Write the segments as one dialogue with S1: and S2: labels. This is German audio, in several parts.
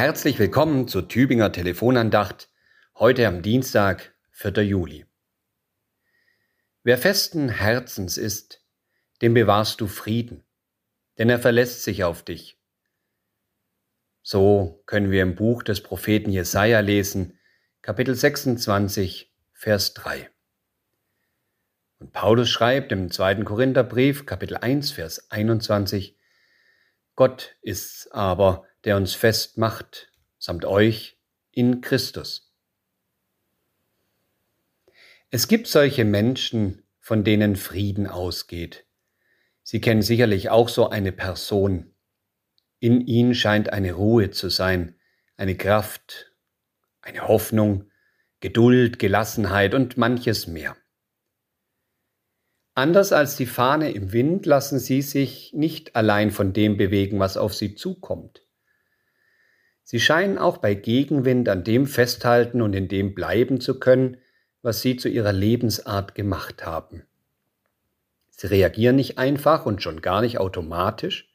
S1: Herzlich willkommen zur Tübinger Telefonandacht, heute am Dienstag, 4. Juli. Wer festen Herzens ist, dem bewahrst du Frieden, denn er verlässt sich auf dich. So können wir im Buch des Propheten Jesaja lesen, Kapitel 26, Vers 3. Und Paulus schreibt im zweiten Korintherbrief, Kapitel 1, Vers 21, Gott ist's aber, der uns festmacht, samt euch in Christus. Es gibt solche Menschen, von denen Frieden ausgeht. Sie kennen sicherlich auch so eine Person. In ihnen scheint eine Ruhe zu sein, eine Kraft, eine Hoffnung, Geduld, Gelassenheit und manches mehr. Anders als die Fahne im Wind lassen sie sich nicht allein von dem bewegen, was auf sie zukommt. Sie scheinen auch bei Gegenwind an dem festhalten und in dem bleiben zu können, was sie zu ihrer Lebensart gemacht haben. Sie reagieren nicht einfach und schon gar nicht automatisch,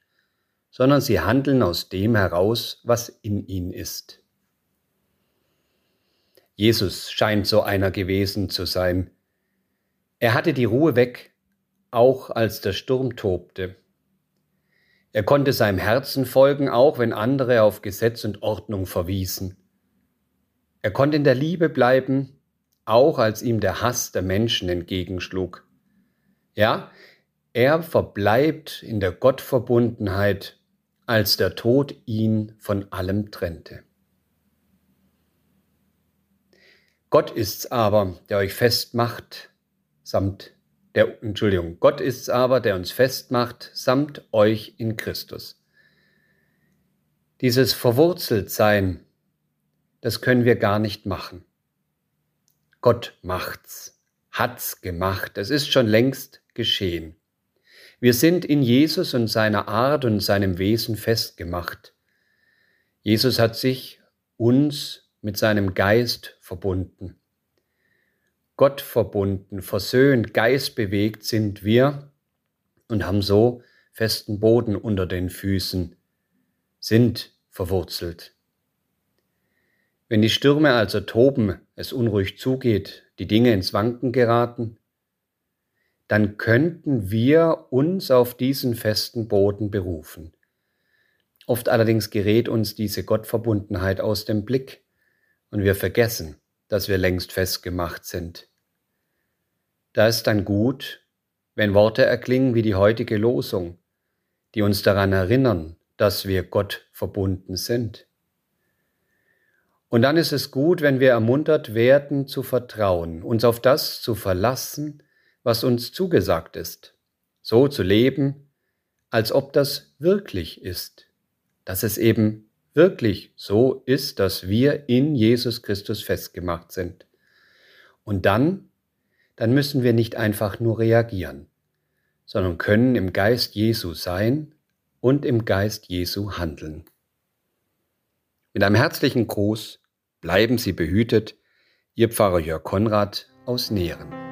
S1: sondern sie handeln aus dem heraus, was in ihnen ist. Jesus scheint so einer gewesen zu sein. Er hatte die Ruhe weg, auch als der Sturm tobte. Er konnte seinem Herzen folgen, auch wenn andere auf Gesetz und Ordnung verwiesen. Er konnte in der Liebe bleiben, auch als ihm der Hass der Menschen entgegenschlug. Ja, er verbleibt in der Gottverbundenheit, als der Tod ihn von allem trennte. Gott ist's aber, der euch festmacht, samt der, Entschuldigung, Gott ist's aber, der uns festmacht, samt euch in Christus. Dieses Verwurzeltsein, das können wir gar nicht machen. Gott macht's, hat's gemacht, es ist schon längst geschehen. Wir sind in Jesus und seiner Art und seinem Wesen festgemacht. Jesus hat sich uns mit seinem Geist verbunden. Gott verbunden, versöhnt, geistbewegt sind wir und haben so festen Boden unter den Füßen, sind verwurzelt. Wenn die Stürme also toben, es unruhig zugeht, die Dinge ins Wanken geraten, dann könnten wir uns auf diesen festen Boden berufen. Oft allerdings gerät uns diese Gottverbundenheit aus dem Blick und wir vergessen, dass wir längst festgemacht sind. Da ist dann gut, wenn Worte erklingen wie die heutige Losung, die uns daran erinnern, dass wir Gott verbunden sind. Und dann ist es gut, wenn wir ermuntert werden zu vertrauen, uns auf das zu verlassen, was uns zugesagt ist, so zu leben, als ob das wirklich ist, dass es eben wirklich so ist, dass wir in Jesus Christus festgemacht sind. Und dann, dann müssen wir nicht einfach nur reagieren, sondern können im Geist Jesu sein und im Geist Jesu handeln. Mit einem herzlichen Gruß bleiben Sie behütet, Ihr Pfarrer Jörg Konrad aus Nähren.